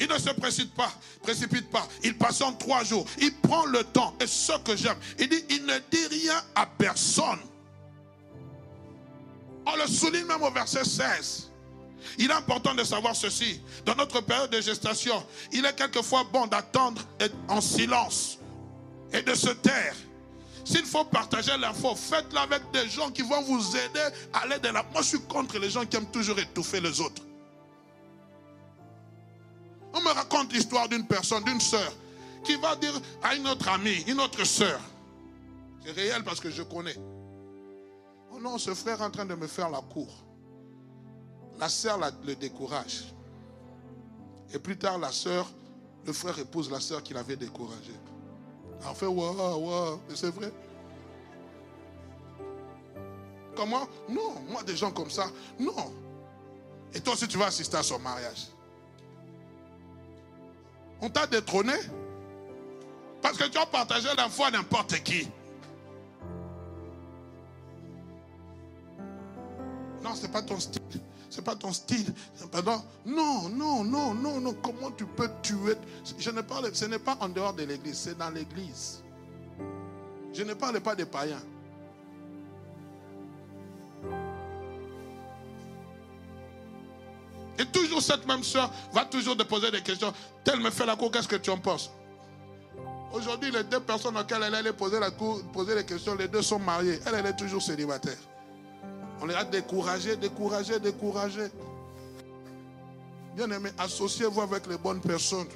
Il ne se précipite pas, précipite pas. Il en trois jours. Il prend le temps. Et ce que j'aime, il dit, il ne dit rien à personne. On le souligne même au verset 16. Il est important de savoir ceci. Dans notre période de gestation, il est quelquefois bon d'attendre en silence et de se taire. S'il faut partager l'info, faites-le avec des gens qui vont vous aider à aller de la... Moi, je suis contre les gens qui aiment toujours étouffer les autres. On me raconte l'histoire d'une personne, d'une sœur, qui va dire à une autre amie, une autre sœur. C'est réel parce que je connais. Non, ce frère est en train de me faire la cour. La sœur le décourage. Et plus tard, la sœur, le frère épouse la sœur qui l'avait découragé. En fait, waouh, waouh, c'est vrai. Comment? Non, moi, des gens comme ça, non. Et toi aussi, tu vas assister à son mariage. On t'a détrôné parce que tu as partagé l'info à n'importe qui. Non, ce n'est pas ton style. Ce n'est pas ton style. Pardon. Non, non, non, non, non. Comment tu peux tuer? Je ne parle, ce n'est pas en dehors de l'église, c'est dans l'église. Je ne parle pas des païens. Et toujours cette même soeur va toujours te poser des questions. Telle me fait la cour, qu'est-ce que tu en penses? Aujourd'hui, les deux personnes auxquelles elle allait poser la cour, poser les questions, les deux sont mariées. Elle, elle est toujours célibataire. On les a découragés, découragés, découragés. Bien aimé, associez-vous avec les bonnes personnes.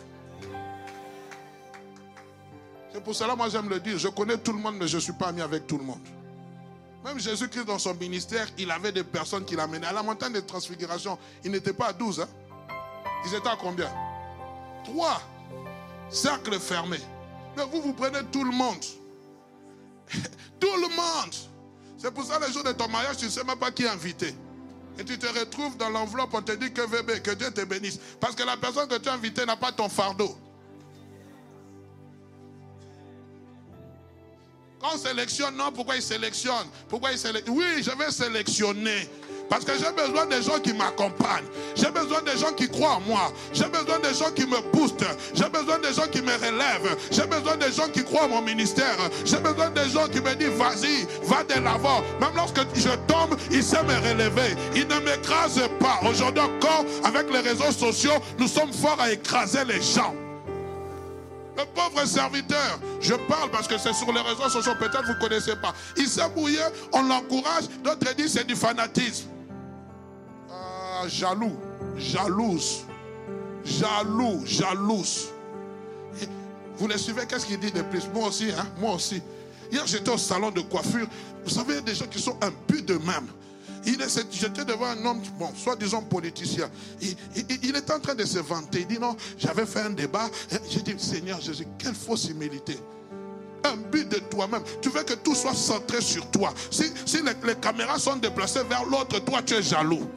C'est pour cela, moi, j'aime le dire. Je connais tout le monde, mais je ne suis pas ami avec tout le monde. Même Jésus-Christ, dans son ministère, il avait des personnes qu'il amenait. À la montagne de transfiguration, il n'était pas à 12. Hein? Ils étaient à combien? Trois. Cercle fermé. Mais vous, vous prenez tout le monde. tout le monde. C'est pour ça, le jour de ton mariage, tu ne sais même pas qui est invité. Et tu te retrouves dans l'enveloppe, on te dit que bébé, que Dieu te bénisse. Parce que la personne que tu as invitée n'a pas ton fardeau. Quand on sélectionne, non, pourquoi il sélectionne? Pourquoi il sélectionne Oui, je vais sélectionner. Parce que j'ai besoin des gens qui m'accompagnent. J'ai besoin des gens qui croient en moi. J'ai besoin des gens qui me boostent. J'ai besoin des gens qui me relèvent. J'ai besoin des gens qui croient en mon ministère. J'ai besoin des gens qui me disent vas-y, va de l'avant. Même lorsque je tombe, il sait me relever. Il ne m'écrase pas. Aujourd'hui encore, avec les réseaux sociaux, nous sommes forts à écraser les gens. Le pauvre serviteur, je parle parce que c'est sur les réseaux sociaux, peut-être vous ne connaissez pas. Il s'est mouillé, on l'encourage, d'autres disent c'est du fanatisme jaloux, jalouse, jaloux, jalouse. vous les suivez, qu'est-ce qu'il dit de plus? Moi aussi, hein, moi aussi. Hier, j'étais au salon de coiffure. Vous savez, il y a des gens qui sont un but d'eux-mêmes. J'étais devant un homme, bon, soi-disant politicien. Il, était en train de se vanter. Il dit non, j'avais fait un débat. J'ai dit, Seigneur Jésus, quelle fausse humilité un but de toi-même. Tu veux que tout soit centré sur toi. Si les, caméras sont déplacées vers l'autre, toi tu es jaloux.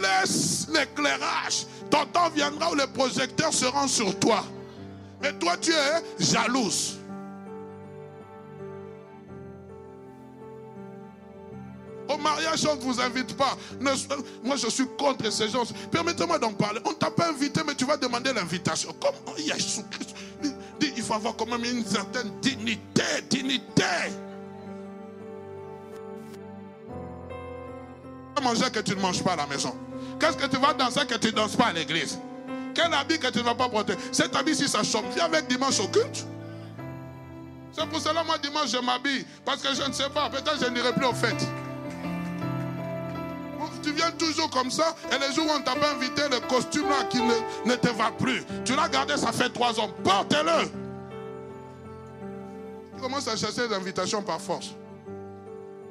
Laisse l'éclairage. Ton temps viendra où les projecteurs seront sur toi. Mais toi, tu es jalouse. Au mariage, on ne vous invite pas. moi, je suis contre ces gens. Permettez-moi d'en parler. On ne t'a pas invité, mais tu vas demander l'invitation. Comme Jésus-Christ. Il faut avoir quand même une certaine dignité. Dignité. manger que tu ne manges pas à la maison Qu'est-ce que tu vas danser que tu ne danses pas à l'église? Quel habit que tu ne vas pas porter? Cet habit, si ça chante, viens avec dimanche au culte. C'est pour cela, moi, dimanche, je m'habille. Parce que je ne sais pas, peut-être je n'irai plus aux fêtes. Tu viens toujours comme ça, et les jours où on t'a pas invité, le costume là qui ne, ne te va plus. Tu l'as gardé, ça fait trois ans. Porte-le. Tu commences à chercher des invitations par force.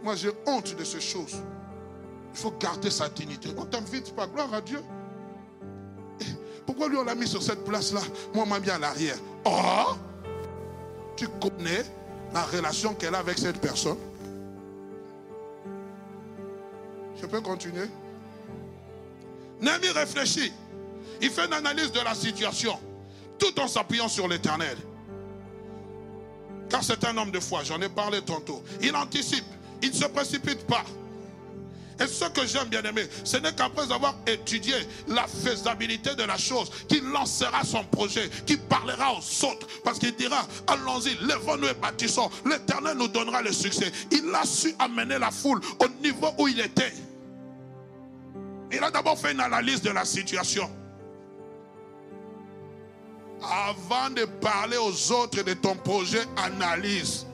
Moi, j'ai honte de ces choses. Il faut garder sa dignité. On t'invite pas. Gloire à Dieu. Pourquoi lui on l'a mis sur cette place-là? Moi, on m'a mis à l'arrière. Oh Tu connais la relation qu'elle a avec cette personne? Je peux continuer? Némi réfléchit. Il fait une analyse de la situation, tout en s'appuyant sur l'éternel. Car c'est un homme de foi, j'en ai parlé tantôt. Il anticipe, il ne se précipite pas. Et ce que j'aime bien aimé, ce n'est qu'après avoir étudié la faisabilité de la chose, qu'il lancera son projet, qu'il parlera aux autres, parce qu'il dira, allons-y, lèvons-nous et bâtissons, l'éternel nous donnera le succès. Il a su amener la foule au niveau où il était. Il a d'abord fait une analyse de la situation. Avant de parler aux autres de ton projet, analyse.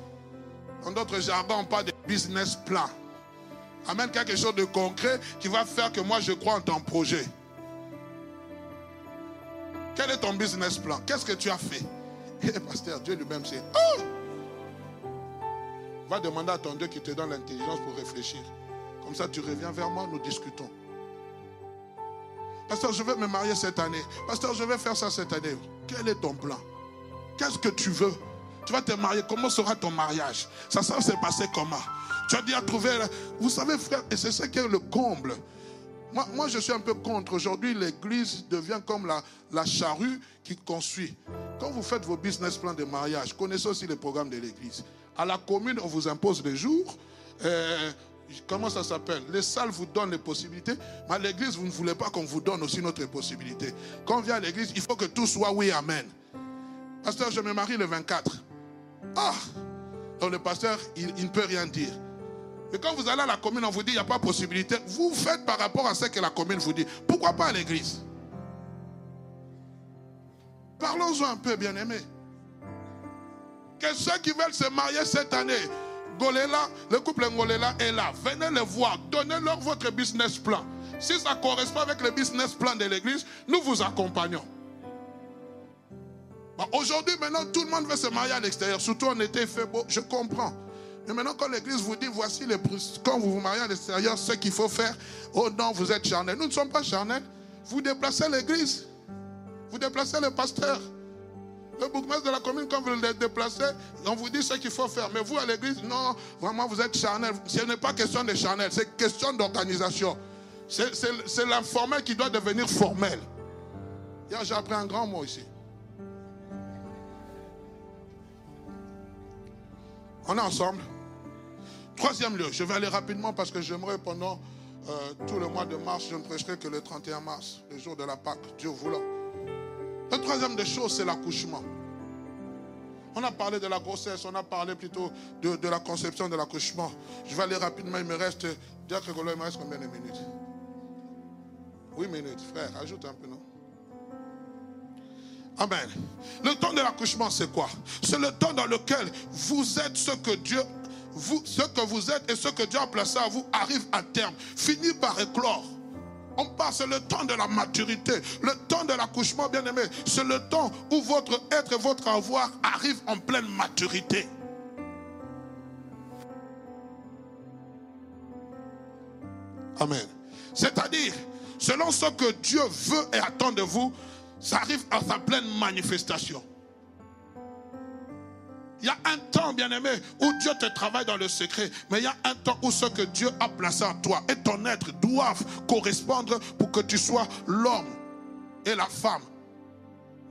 En d'autres jargons, pas de business plan. Amène quelque chose de concret qui va faire que moi je crois en ton projet. Quel est ton business plan? Qu'est-ce que tu as fait? Et eh, pasteur, Dieu lui-même sait. Oh! Va demander à ton Dieu qui te donne l'intelligence pour réfléchir. Comme ça, tu reviens vers moi, nous discutons. Pasteur, je vais me marier cette année. Pasteur, je vais faire ça cette année. Quel est ton plan? Qu'est-ce que tu veux? Tu vas te marier. Comment sera ton mariage? Ça, ça va se passer comment? Tu as dit à trouver. Vous savez, frère, et c'est ça qui est le comble. Moi, moi, je suis un peu contre. Aujourd'hui, l'église devient comme la, la charrue qui construit. Quand vous faites vos business plans de mariage, connaissez aussi les programmes de l'église. À la commune, on vous impose les jours. Euh, comment ça s'appelle? Les salles vous donnent les possibilités, mais à l'église, vous ne voulez pas qu'on vous donne aussi notre possibilité. Quand on vient à l'église, il faut que tout soit oui, amen. Pasteur, je me marie le 24. Ah Donc le pasteur, il, ne peut rien dire. Mais quand vous allez à la commune, on vous dit il n'y a pas possibilité. Vous faites par rapport à ce que la commune vous dit. Pourquoi pas à l'église? Parlons-en un peu, bien aimé. Que ceux qui veulent se marier cette année, Golela, le couple Ngolela est là. Venez le voir. Donnez-leur votre business plan. Si ça correspond avec le business plan de l'église, nous vous accompagnons. Aujourd'hui, maintenant, tout le monde veut se marier à l'extérieur. Surtout en été, il fait beau. Je comprends. Mais maintenant, quand l'église vous dit, voici les quand vous vous mariez à l'extérieur, ce qu'il faut faire, oh non, vous êtes charnel. Nous ne sommes pas charnels. Vous déplacez l'église. Vous déplacez le pasteur. Le bourgmestre de la commune, quand vous le déplacez, on vous dit ce qu'il faut faire. Mais vous, à l'église, non, vraiment, vous êtes charnel. Ce n'est pas question de charnel, c'est question d'organisation. C'est l'informel qui doit devenir formel. J'ai appris un grand mot ici. On est ensemble. Troisième lieu, je vais aller rapidement parce que j'aimerais pendant euh, tout le mois de mars, je ne prêcherai que le 31 mars, le jour de la Pâque, Dieu voulant. La troisième des choses, c'est l'accouchement. On a parlé de la grossesse, on a parlé plutôt de, la conception de l'accouchement. Je vais aller rapidement, il me reste, que il me reste combien de minutes? 8 minutes, frère, ajoute un peu, non? Amen. Le temps de l'accouchement, c'est quoi? C'est le temps dans lequel vous êtes ce que Dieu, vous, ce que vous êtes et ce que Dieu a placé à vous arrive à terme, finit par éclore. On passe le temps de la maturité, le temps de l'accouchement, bien aimé. C'est le temps où votre être et votre avoir arrivent en pleine maturité. Amen. C'est-à-dire, selon ce que Dieu veut et attend de vous, ça arrive à sa pleine manifestation. Il y a un temps, bien-aimé, où Dieu te travaille dans le secret, mais il y a un temps où ce que Dieu a placé en toi et ton être doivent correspondre pour que tu sois l'homme et la femme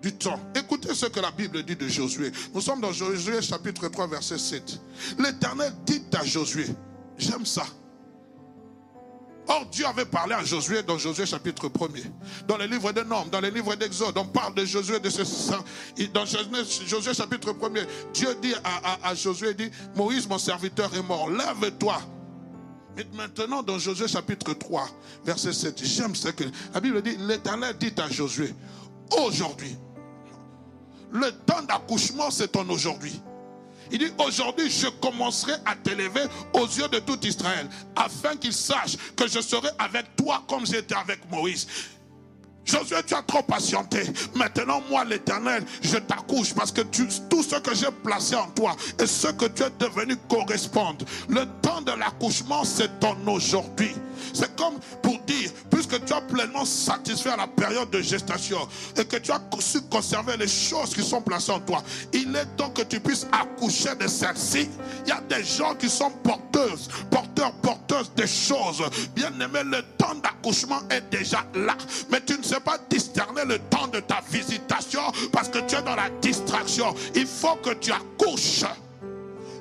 du temps. Écoutez ce que la Bible dit de Josué. Nous sommes dans Josué chapitre 3, verset 7. L'Éternel dit à Josué, j'aime ça. Or, Dieu avait parlé à Josué dans Josué chapitre 1er. Dans les livres de Normes, dans les livres d'Exode, on parle de Josué, de ce. Dans Josué chapitre 1er, Dieu dit à, Josué, dit, Moïse, mon serviteur, est mort. Lève-toi. Et maintenant, dans Josué chapitre 3, verset 7, j'aime ce que la Bible dit, l'Éternel dit à Josué, aujourd'hui, le temps d'accouchement, c'est en aujourd'hui. Il dit, aujourd'hui, je commencerai à t'élever aux yeux de tout Israël, afin qu'ils sachent que je serai avec toi comme j'étais avec Moïse. Josué, tu as trop patienté. Maintenant, moi, l'éternel, je t'accouche parce que tout ce que j'ai placé en toi et ce que tu es devenu correspondent. Le temps de l'accouchement, c'est ton aujourd'hui. C'est comme pour dire, puisque tu as pleinement satisfait à la période de gestation et que tu as su conserver les choses qui sont placées en toi, il est temps que tu puisses accoucher de celles-ci. Il y a des gens qui sont porteuses, porteurs, porteuses des choses. Bien aimé, le temps d'accouchement est déjà là. Mais tu ne sais pas discerner le temps de ta visitation parce que tu es dans la distraction. Il faut que tu accouches.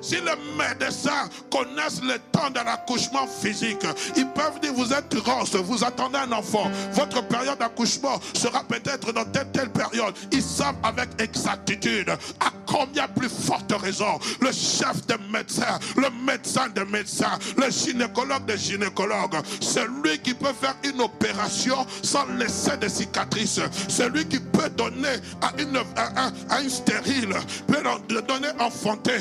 Si les médecins connaissent le temps de l'accouchement physique, ils peuvent dire vous êtes grosse, vous attendez un enfant. Votre période d'accouchement sera peut-être dans telle telle période. Ils savent avec exactitude à combien plus forte raison le chef des médecins, le médecin des médecins, le gynécologue des gynécologues, celui qui peut faire une opération sans laisser de cicatrices, celui qui peut donner à une, à, une stérile, peut donner enfanté,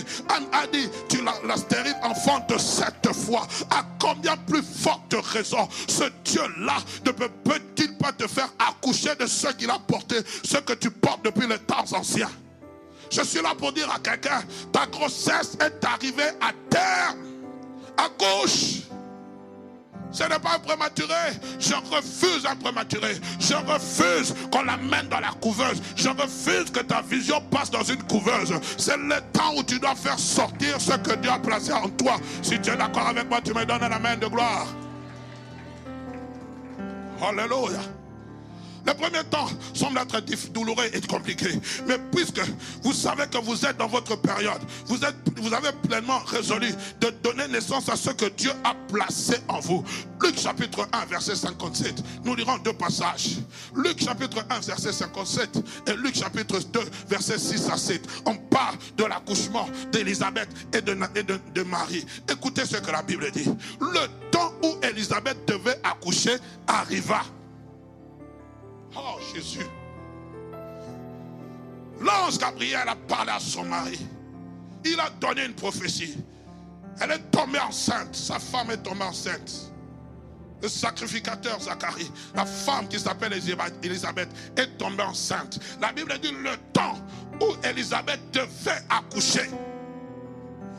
tu la, stérile enfante sept fois. À combien plus forte raison? Ce Dieu-là ne peut-il pas te faire accoucher de ce qu'il a porté, ce que tu portes depuis les temps anciens? Je suis là pour dire à quelqu'un, ta grossesse est arrivée à terme. Accouche. Ce n'est pas un prématuré. Je refuse un prématuré. Je refuse qu'on l'amène dans la couveuse. Je refuse que ta vision passe dans une couveuse. C'est le temps où tu dois faire sortir ce que Dieu a placé en toi. Si tu es d'accord avec moi, tu me donnes la main de gloire. Alléluia. Le premier temps semble être douloureux et compliqué. Mais puisque vous savez que vous êtes dans votre période, vous, êtes, vous avez pleinement résolu de donner naissance à ce que Dieu a placé en vous. Luc chapitre 1, verset 57. Nous lirons deux passages. Luc chapitre 1, verset 57 et Luc chapitre 2, verset 6 à 7. On parle de l'accouchement d'Élisabeth et, de, de Marie. Écoutez ce que la Bible dit. Le temps où Élisabeth devait accoucher arriva. Oh Jésus. L'ange Gabriel a parlé à son mari. Il a donné une prophétie. Elle est tombée enceinte. Sa femme est tombée enceinte. Le sacrificateur Zacharie, la femme qui s'appelle Elisabeth, est tombée enceinte. La Bible dit le temps où Elisabeth devait accoucher.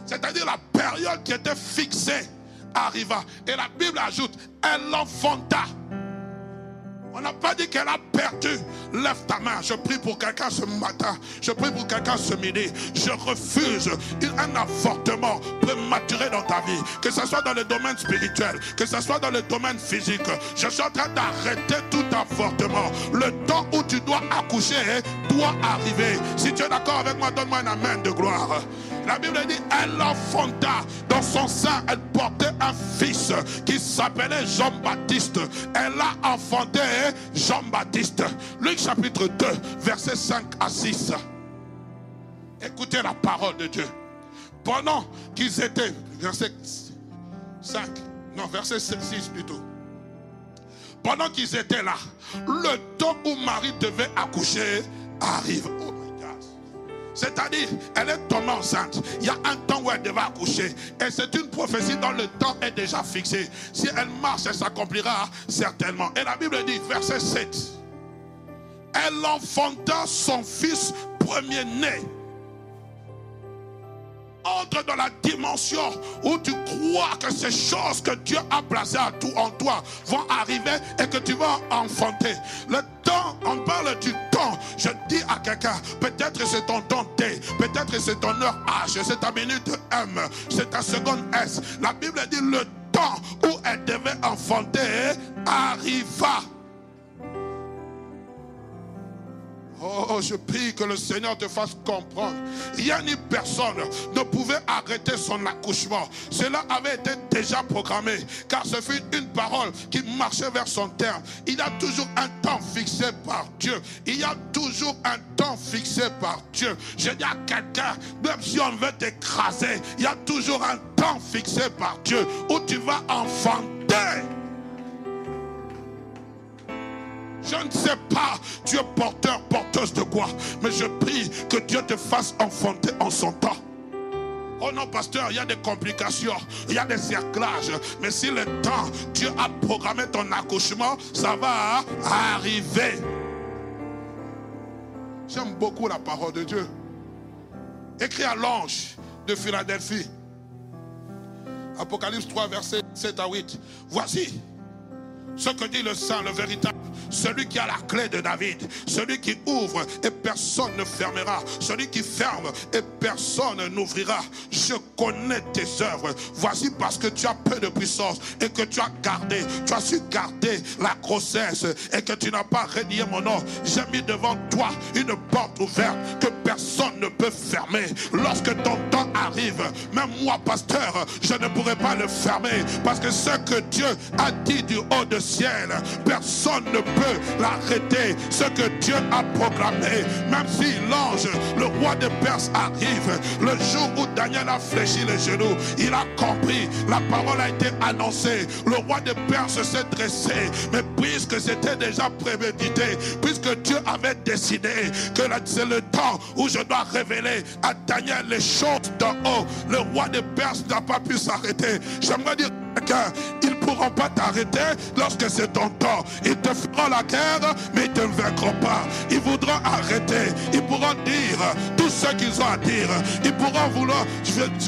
C'est-à-dire la période qui était fixée arriva. Et la Bible ajoute, elle l'enfanta. On n'a pas dit qu'elle a perdu. Lève ta main. Je prie pour quelqu'un ce matin. Je prie pour quelqu'un ce midi. Je refuse un avortement prématuré dans ta vie. Que ce soit dans le domaine spirituel, que ce soit dans le domaine physique. Je suis en train d'arrêter tout avortement. Le temps où tu dois accoucher doit arriver. Si tu es d'accord avec moi, donne-moi un amen de gloire. La Bible dit, elle enfanta dans son sein, elle portait un fils qui s'appelait Jean-Baptiste. Elle a enfanté Jean-Baptiste. Luc chapitre 2, verset 5 à 6. Écoutez la parole de Dieu. Pendant qu'ils étaient, verset 5, non, verset 6 plutôt. Pendant qu'ils étaient là, le temps où Marie devait accoucher arrive. C'est-à-dire, elle est tombée enceinte. Il y a un temps où elle devait accoucher. Et c'est une prophétie dont le temps est déjà fixé. Si elle marche, elle s'accomplira certainement. Et la Bible dit, verset 7. Elle enfanta son fils premier-né entre dans la dimension où tu crois que ces choses que Dieu a placées en toi vont arriver et que tu vas enfanter. Le temps, on parle du temps. Je dis à quelqu'un, peut-être c'est ton temps T, peut-être c'est ton heure H, c'est ta minute M, c'est ta seconde S. La Bible dit le temps où elle devait enfanter arriva. Oh, je prie que le Seigneur te fasse comprendre. Rien ni personne ne pouvait arrêter son accouchement. Cela avait été déjà programmé, car ce fut une parole qui marchait vers son terme. Il y a toujours un temps fixé par Dieu. Il y a toujours un temps fixé par Dieu. Je dis à quelqu'un, même si on veut t'écraser, il y a toujours un temps fixé par Dieu où tu vas enfanter. Je ne sais pas, tu es porteur, porteuse de quoi. Mais je prie que Dieu te fasse enfanter en son temps. Oh non, pasteur, il y a des complications, il y a des cerclages. Mais si le temps, Dieu a programmé ton accouchement, ça va arriver. J'aime beaucoup la parole de Dieu. Écrit à l'ange de Philadelphie. Apocalypse 3, verset 7 à 8. Voici ce que dit le Saint, le véritable celui qui a la clé de David, celui qui ouvre et personne ne fermera, celui qui ferme et personne n'ouvrira. Je connais tes œuvres. Voici parce que tu as peu de puissance et que tu as gardé, tu as su garder la grossesse et que tu n'as pas renié mon nom. J'ai mis devant toi une porte ouverte que personne ne peut fermer. Lorsque ton temps arrive, même moi, pasteur, je ne pourrai pas le fermer parce que ce que Dieu a dit du haut de ciel, personne ne peut l'arrêter. Ce que Dieu a proclamé, même si l'ange, le roi de Perse arrive, le jour où Daniel a fléchi les genoux, il a compris, la parole a été annoncée, le roi de Perse s'est dressé, mais puisque c'était déjà prémédité, puisque Dieu avait décidé que c'est le temps où je dois révéler à Daniel les choses d'en haut, le roi de Perse n'a pas pu s'arrêter. J'aimerais dire ils ne pourront pas t'arrêter lorsque c'est ton temps. Ils te feront la guerre, mais ils ne te vaincront pas. Ils voudront arrêter. Ils pourront dire tout ce qu'ils ont à dire. Ils pourront vouloir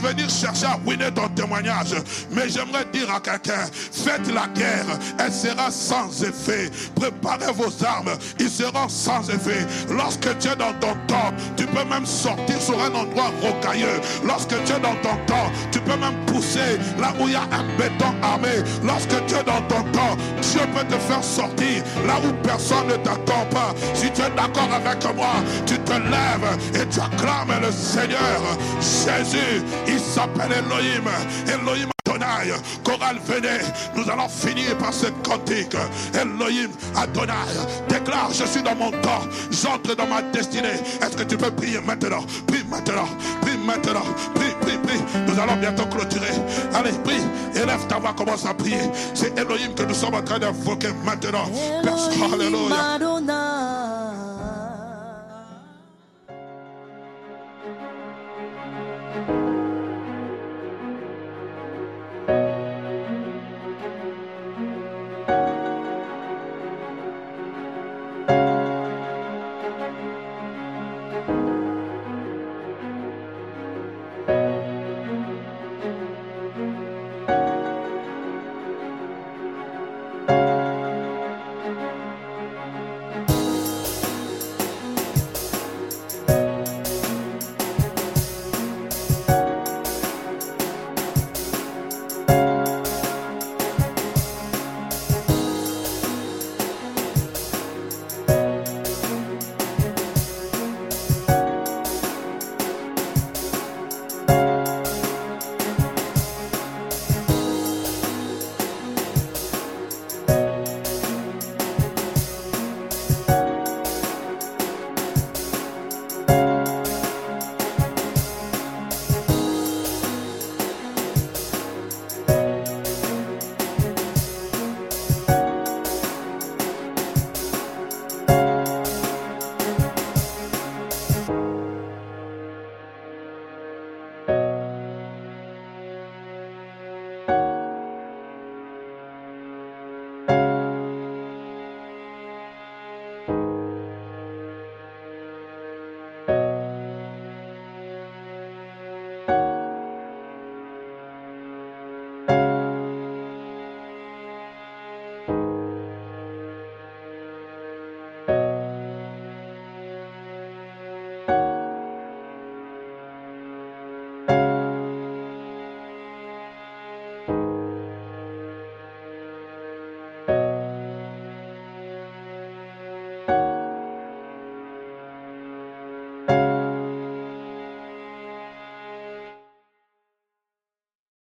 venir chercher à ruiner ton témoignage. Mais j'aimerais dire à quelqu'un, faites la guerre. Elle sera sans effet. Préparez vos armes. Ils seront sans effet. Lorsque tu es dans ton temps, tu peux même sortir sur un endroit rocailleux. Lorsque tu es dans ton temps, tu peux même pousser là où il y a un bête armé. Tu es dans ton temps, Dieu peut te faire sortir là où personne ne t'attend pas. Si tu es d'accord avec moi, tu te lèves et tu acclames le Seigneur. Jésus, il s'appelle Elohim. Elohim Adonai. Chorale, venez. Nous allons finir par ce cantique. Elohim Adonai. Déclare, je suis dans mon temps. J'entre dans ma destinée. Est-ce que tu peux prier maintenant? Prie maintenant. Prie maintenant. Prie, prie, prie. Nous allons bientôt clôturer. Allez, prie. Élève ta voix, commence à prier. C'est Elohim que nous sommes en train d'invoquer maintenant. Alléluia.